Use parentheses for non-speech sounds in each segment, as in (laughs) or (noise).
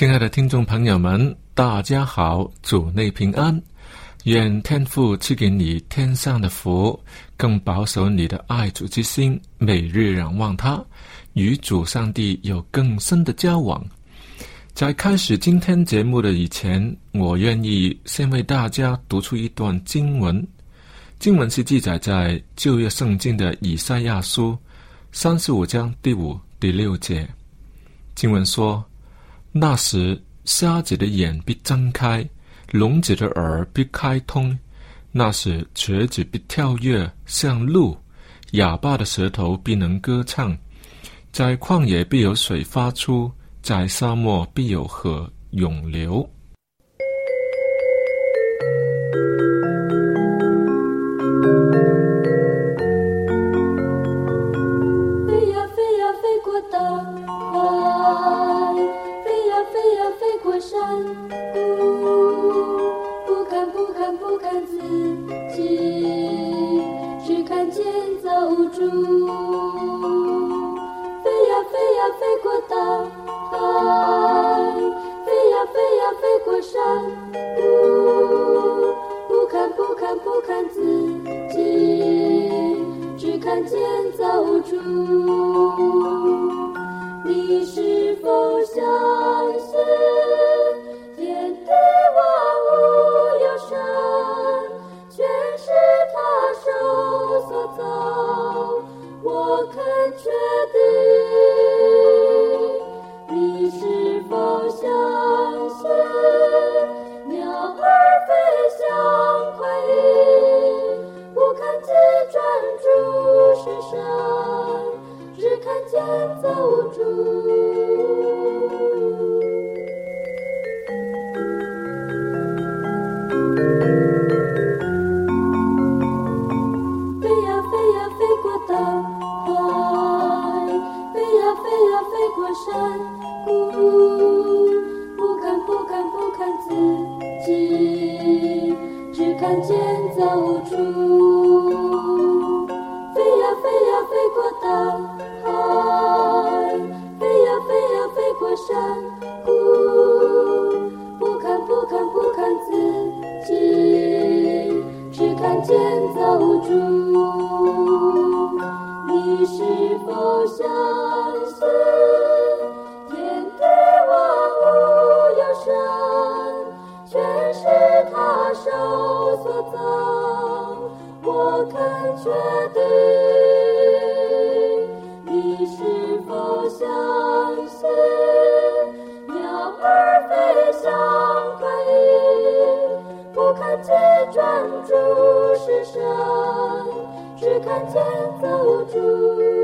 亲爱的听众朋友们，大家好，主内平安，愿天父赐给你天上的福，更保守你的爱主之心，每日仰望他，与主上帝有更深的交往。在开始今天节目的以前，我愿意先为大家读出一段经文。经文是记载在旧约圣经的以赛亚书三十五章第五、第六节。经文说。那时瞎子的眼必睁开聋子的耳必开通。那时瘸子必跳跃像鹿哑巴的舌头必能歌唱。在旷野必有水发出在沙漠必有河涌流。(laughs) 过山谷不看不看不看自己只看见走出飞呀飞呀飞过大海飞呀飞呀飞过山谷不看不看不看自己只看见走出是他手所造，我肯确定，你是否相信？鸟儿飞翔可以，不看见专注是神，只看见走主。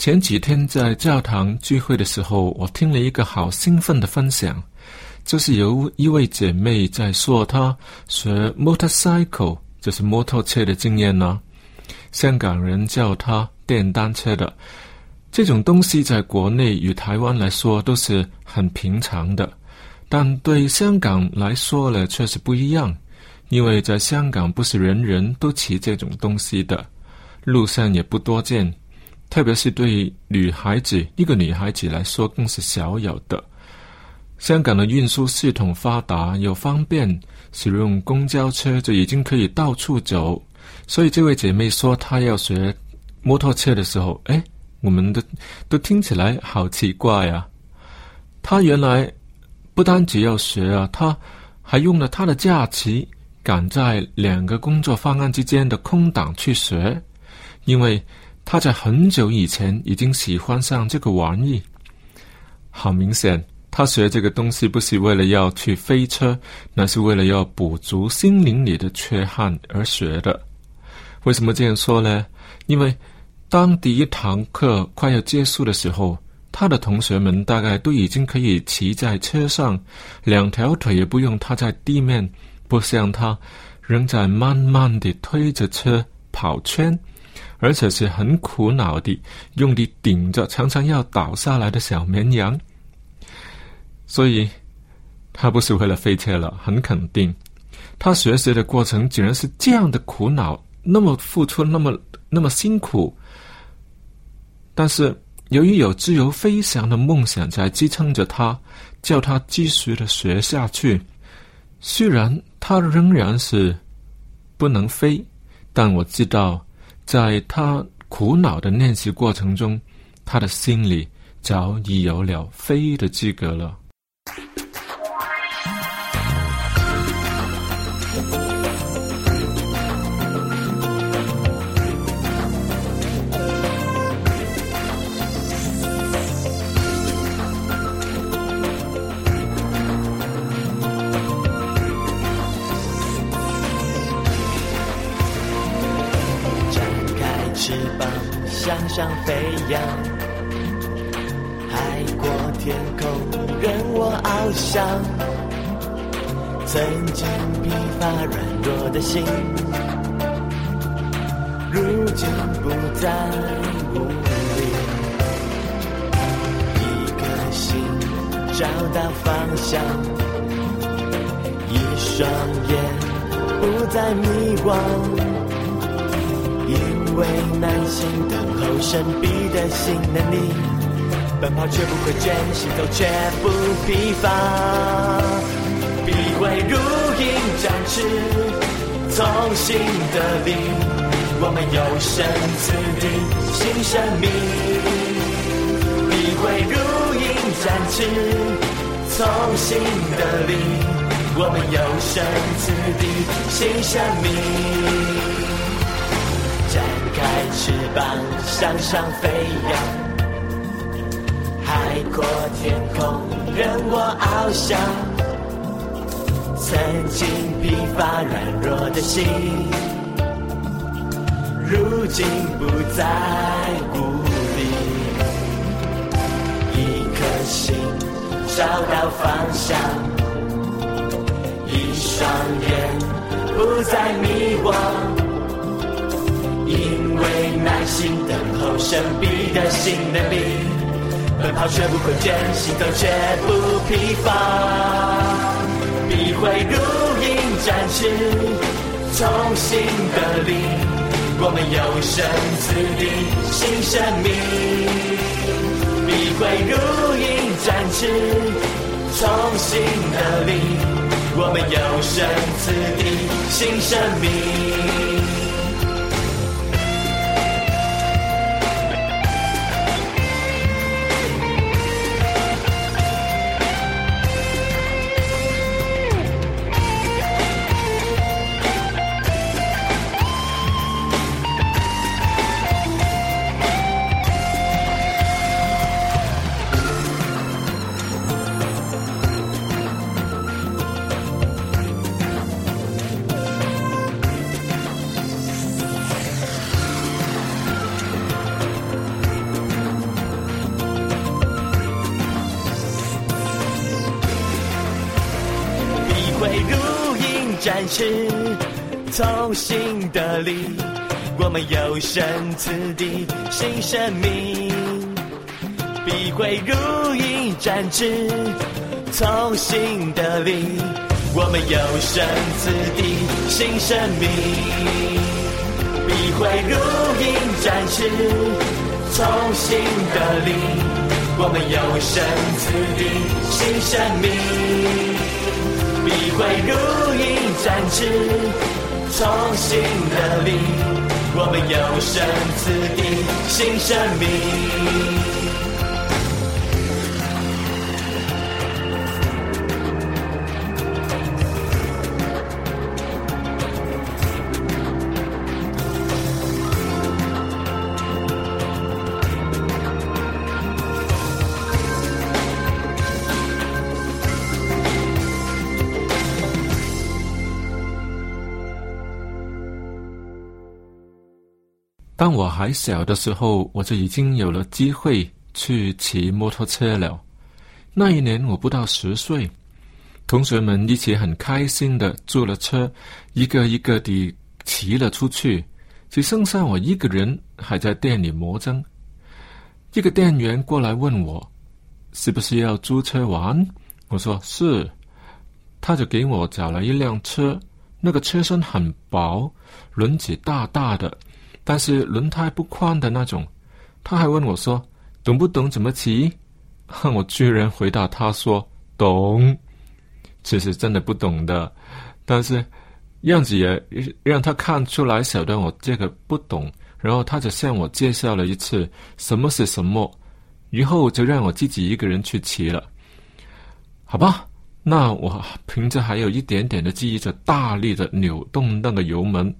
前几天在教堂聚会的时候，我听了一个好兴奋的分享，就是有一位姐妹在说她学 motorcycle，就是摩托车的经验呢。香港人叫它电单车的这种东西，在国内与台湾来说都是很平常的，但对香港来说呢，却是不一样，因为在香港不是人人都骑这种东西的，路上也不多见。特别是对女孩子，一个女孩子来说更是少有的。香港的运输系统发达又方便，使用公交车就已经可以到处走。所以这位姐妹说她要学摩托车的时候，哎，我们的都听起来好奇怪呀。她原来不单只要学啊，她还用了她的假期赶在两个工作方案之间的空档去学，因为。他在很久以前已经喜欢上这个玩意，好明显，他学这个东西不是为了要去飞车，那是为了要补足心灵里的缺憾而学的。为什么这样说呢？因为当第一堂课快要结束的时候，他的同学们大概都已经可以骑在车上，两条腿也不用踏在地面，不像他仍在慢慢地推着车跑圈。而且是很苦恼的，用力顶着常常要倒下来的小绵羊，所以他不是为了飞车了，很肯定，他学习的过程竟然是这样的苦恼，那么付出，那么那么辛苦。但是由于有自由飞翔的梦想在支撑着他，叫他继续的学下去。虽然他仍然是不能飞，但我知道。在他苦恼的练习过程中，他的心里早已有了飞的资格了。疲乏软弱的心，如今不再无力。一颗心找到方向，一双眼不再迷惘。因为耐心等候神秘的新能力，奔跑却不会倦，行走却不疲乏。必会如鹰展翅，从新的力，我们有生之地新生命。必会如鹰展翅，从新的力，我们有生之地新生命。展开翅膀向上飞扬，海阔天空任我翱翔。曾经疲乏软弱的心，如今不再孤立。一颗心找到方向，一双眼不再迷惘。因为耐心等候神秘的新能力，奔跑却不困倦，行走却不疲乏。必会如鹰展翅，重新的力，我们有生之地新生命。必会如鹰展翅，重新的力，我们有生之地新生命。展翅，从心得力，我们有生此地新生命，必会如鹰展翅，从心得力，我们有生此地新生命，必会如鹰展翅，从心得力，我们有生此地新生命。必会如鹰展翅，重新的力，我们有生此地新生命。当我还小的时候，我就已经有了机会去骑摩托车了。那一年我不到十岁，同学们一起很开心的坐了车，一个一个地骑了出去，只剩下我一个人还在店里磨针。一个店员过来问我，是不是要租车玩？我说是，他就给我找了一辆车，那个车身很薄，轮子大大的。但是轮胎不宽的那种，他还问我说：“懂不懂怎么骑？” (laughs) 我居然回答他说：“懂。”其实真的不懂的，但是样子也让他看出来晓得我这个不懂。然后他就向我介绍了一次什么是什么，以后就让我自己一个人去骑了。好吧，那我凭着还有一点点的记忆，就大力的扭动那个油门，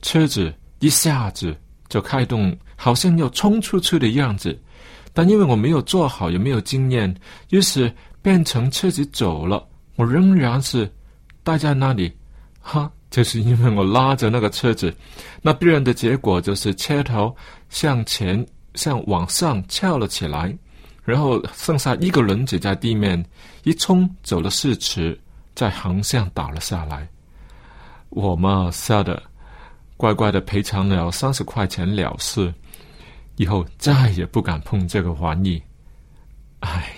车子。一下子就开动，好像要冲出去的样子，但因为我没有做好，也没有经验，于是变成车子走了，我仍然是待在那里。哈，就是因为我拉着那个车子，那必然的结果就是车头向前向往上翘了起来，然后剩下一个轮子在地面一冲走了四尺，在横向倒了下来。我嘛，吓得。乖乖的赔偿了三十块钱了事，以后再也不敢碰这个玩意，唉。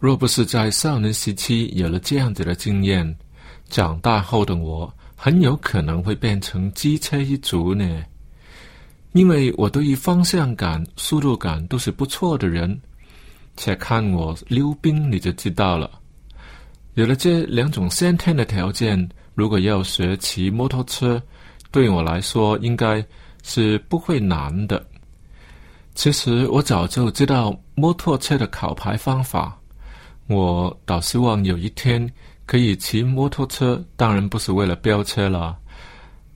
若不是在少年时期有了这样子的经验，长大后的我很有可能会变成机车一族呢。因为我对于方向感、速度感都是不错的人，且看我溜冰你就知道了。有了这两种先天的条件，如果要学骑摩托车，对我来说应该是不会难的。其实我早就知道摩托车的考牌方法，我倒希望有一天可以骑摩托车，当然不是为了飙车了。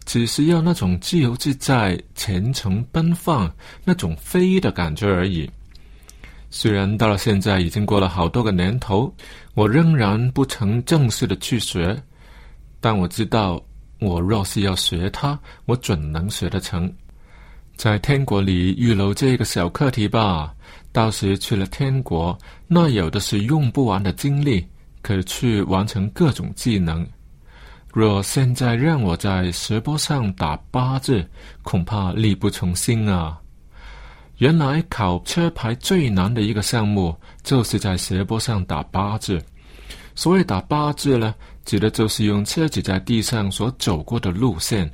只是要那种自由自在、前程奔放、那种飞的感觉而已。虽然到了现在已经过了好多个年头，我仍然不曾正式的去学，但我知道，我若是要学它，我准能学得成。在天国里预留这个小课题吧，到时去了天国，那有的是用不完的精力，可去完成各种技能。若现在让我在石波上打八字，恐怕力不从心啊！原来考车牌最难的一个项目，就是在斜坡上打八字。所谓打八字呢，指的就是用车子在地上所走过的路线，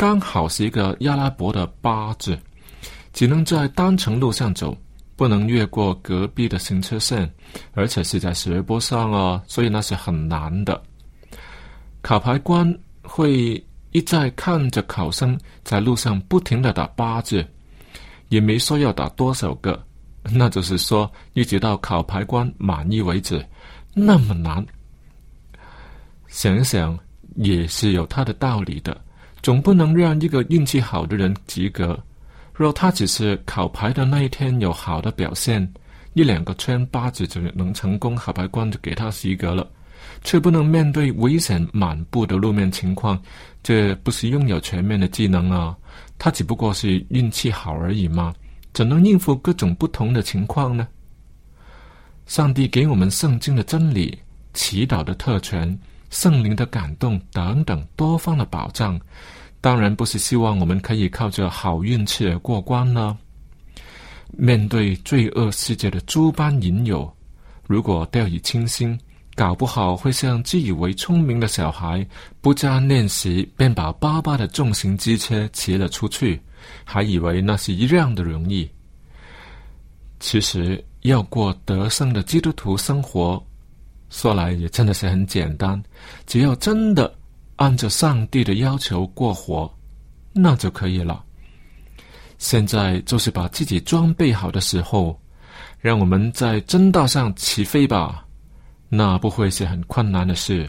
刚好是一个阿拉伯的八字，只能在单程路上走，不能越过隔壁的行车线，而且是在斜坡上哦，所以那是很难的。考牌官会一再看着考生在路上不停的打八字，也没说要打多少个，那就是说一直到考牌官满意为止。那么难，想一想也是有他的道理的。总不能让一个运气好的人及格，若他只是考牌的那一天有好的表现，一两个圈八字就能成功，考牌官就给他及格了。却不能面对危险满布的路面情况，这不是拥有全面的技能啊！他只不过是运气好而已嘛，怎能应付各种不同的情况呢？上帝给我们圣经的真理、祈祷的特权、圣灵的感动等等多方的保障，当然不是希望我们可以靠着好运气而过关呢。面对罪恶世界的诸般引诱，如果掉以轻心。搞不好会像自以为聪明的小孩，不加练习便把巴巴的重型机车骑了出去，还以为那是一样的容易。其实要过得胜的基督徒生活，说来也真的是很简单，只要真的按照上帝的要求过活，那就可以了。现在就是把自己装备好的时候，让我们在真道上起飞吧。那不会是很困难的事。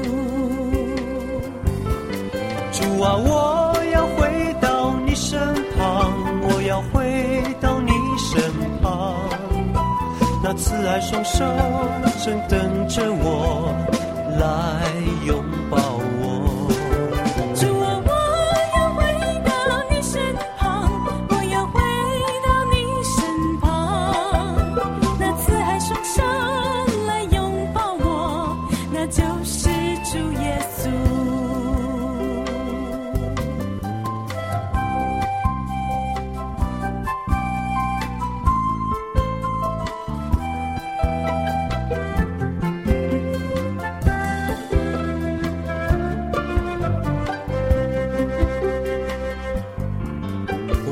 啊，我要回到你身旁，我要回到你身旁。那慈爱双手正等着我来拥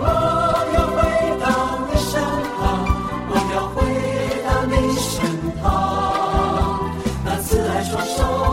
我要回到你身旁，我要回到你身旁，那慈爱双手。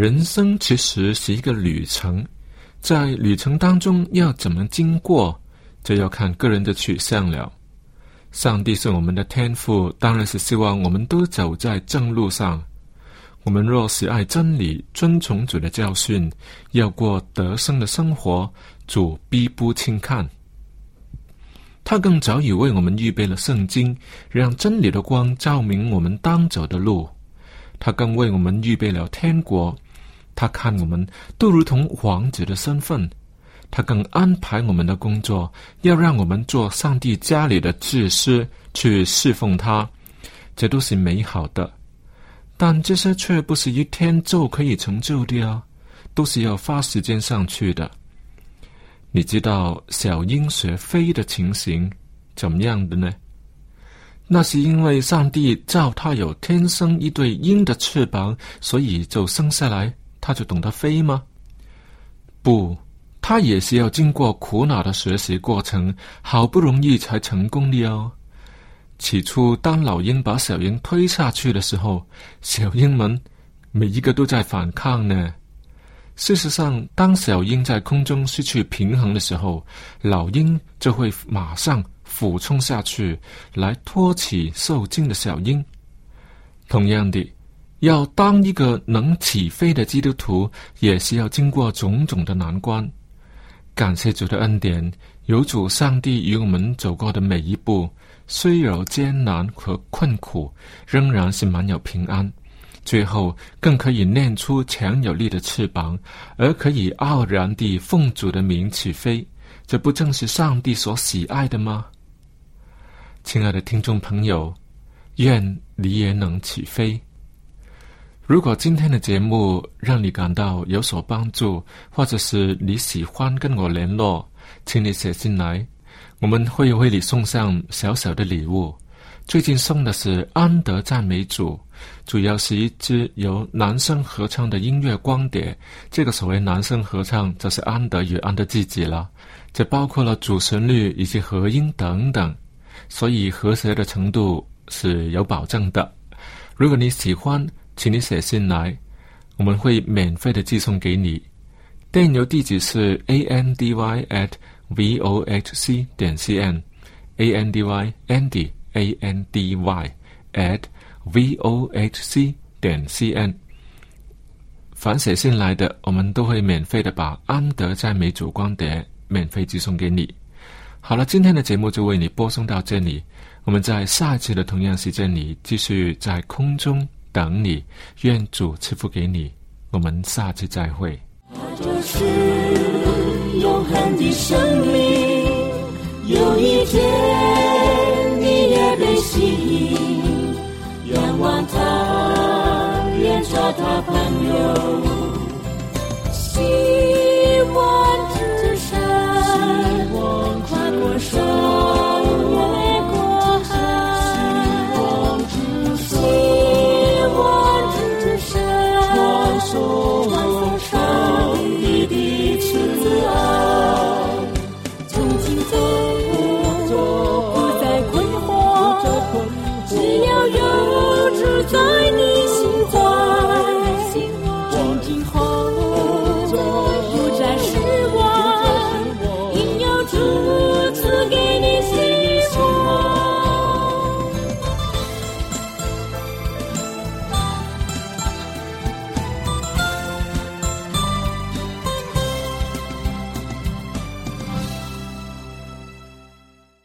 人生其实是一个旅程，在旅程当中要怎么经过，这要看个人的取向了。上帝是我们的天赋，当然是希望我们都走在正路上。我们若喜爱真理，遵从主的教训，要过得胜的生活，主必不轻看。他更早已为我们预备了圣经，让真理的光照明我们当走的路。他更为我们预备了天国，他看我们都如同王子的身份，他更安排我们的工作，要让我们做上帝家里的祭司，去侍奉他，这都是美好的。但这些却不是一天就可以成就的啊，都是要花时间上去的。你知道小鹰学飞的情形怎么样的呢？那是因为上帝造他有天生一对鹰的翅膀，所以就生下来，他就懂得飞吗？不，他也是要经过苦恼的学习过程，好不容易才成功的哦。起初，当老鹰把小鹰推下去的时候，小鹰们每一个都在反抗呢。事实上，当小鹰在空中失去平衡的时候，老鹰就会马上俯冲下去，来托起受惊的小鹰。同样的，要当一个能起飞的基督徒，也是要经过种种的难关。感谢主的恩典，有主上帝与我们走过的每一步，虽有艰难和困苦，仍然是满有平安。最后更可以练出强有力的翅膀，而可以傲然地奉主的名起飞，这不正是上帝所喜爱的吗？亲爱的听众朋友，愿你也能起飞。如果今天的节目让你感到有所帮助，或者是你喜欢跟我联络，请你写信来，我们会为你送上小小的礼物。最近送的是安德赞美主，主要是一支由男生合唱的音乐光碟。这个所谓男生合唱，就是安德与安德自己了。这包括了主旋律以及和音等等，所以和谐的程度是有保证的。如果你喜欢，请你写信来，我们会免费的寄送给你。电邮地址是 a n d y at v o h c 点 c n，a n d y Andy。a n d y at v o h c 点 c n。凡写信来的，我们都会免费的把安德在美主光碟免费寄送给你。好了，今天的节目就为你播送到这里，我们在下一次的同样时间里继续在空中等你。愿主赐福给你，我们下次再会。它就是永恒的生命，有一天你也被吸引，仰望他，愿做他朋友。